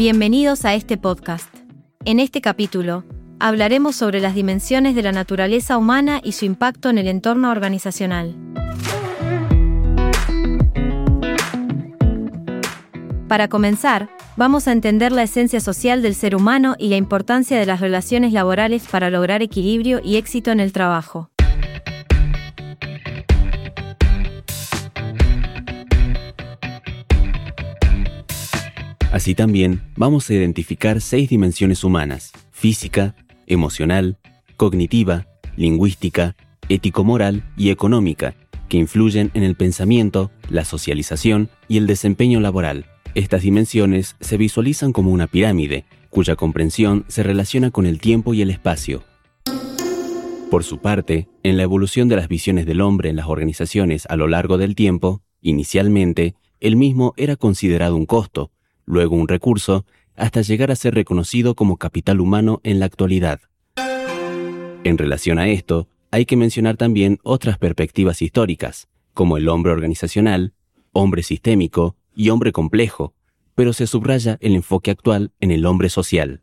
Bienvenidos a este podcast. En este capítulo, hablaremos sobre las dimensiones de la naturaleza humana y su impacto en el entorno organizacional. Para comenzar, vamos a entender la esencia social del ser humano y la importancia de las relaciones laborales para lograr equilibrio y éxito en el trabajo. Así también vamos a identificar seis dimensiones humanas, física, emocional, cognitiva, lingüística, ético-moral y económica, que influyen en el pensamiento, la socialización y el desempeño laboral. Estas dimensiones se visualizan como una pirámide, cuya comprensión se relaciona con el tiempo y el espacio. Por su parte, en la evolución de las visiones del hombre en las organizaciones a lo largo del tiempo, inicialmente, el mismo era considerado un costo, luego un recurso, hasta llegar a ser reconocido como capital humano en la actualidad. En relación a esto, hay que mencionar también otras perspectivas históricas, como el hombre organizacional, hombre sistémico y hombre complejo, pero se subraya el enfoque actual en el hombre social.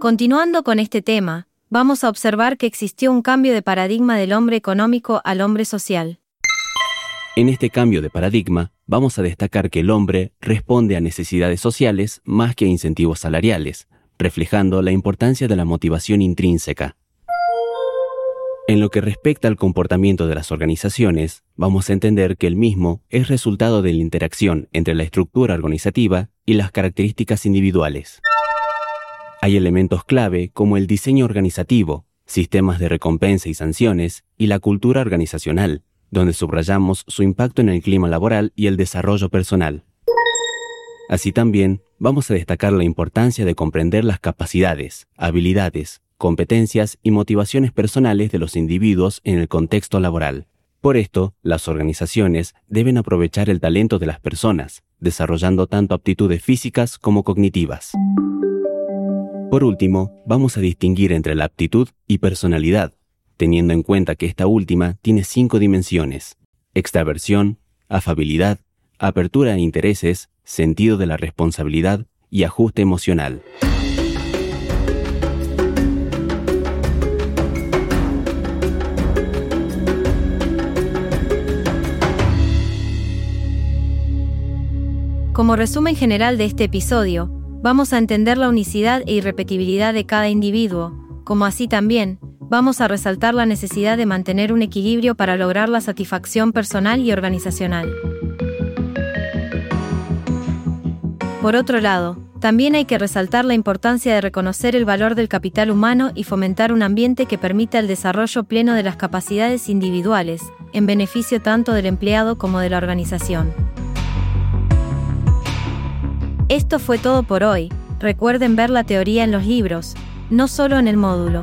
Continuando con este tema, vamos a observar que existió un cambio de paradigma del hombre económico al hombre social. En este cambio de paradigma, vamos a destacar que el hombre responde a necesidades sociales más que a incentivos salariales, reflejando la importancia de la motivación intrínseca. En lo que respecta al comportamiento de las organizaciones, vamos a entender que el mismo es resultado de la interacción entre la estructura organizativa y las características individuales. Hay elementos clave como el diseño organizativo, sistemas de recompensa y sanciones y la cultura organizacional, donde subrayamos su impacto en el clima laboral y el desarrollo personal. Así también vamos a destacar la importancia de comprender las capacidades, habilidades, competencias y motivaciones personales de los individuos en el contexto laboral. Por esto, las organizaciones deben aprovechar el talento de las personas, desarrollando tanto aptitudes físicas como cognitivas. Por último, vamos a distinguir entre la aptitud y personalidad, teniendo en cuenta que esta última tiene cinco dimensiones, extraversión, afabilidad, apertura a intereses, sentido de la responsabilidad y ajuste emocional. Como resumen general de este episodio, vamos a entender la unicidad e irrepetibilidad de cada individuo, como así también, vamos a resaltar la necesidad de mantener un equilibrio para lograr la satisfacción personal y organizacional. Por otro lado, también hay que resaltar la importancia de reconocer el valor del capital humano y fomentar un ambiente que permita el desarrollo pleno de las capacidades individuales, en beneficio tanto del empleado como de la organización. Esto fue todo por hoy, recuerden ver la teoría en los libros, no solo en el módulo.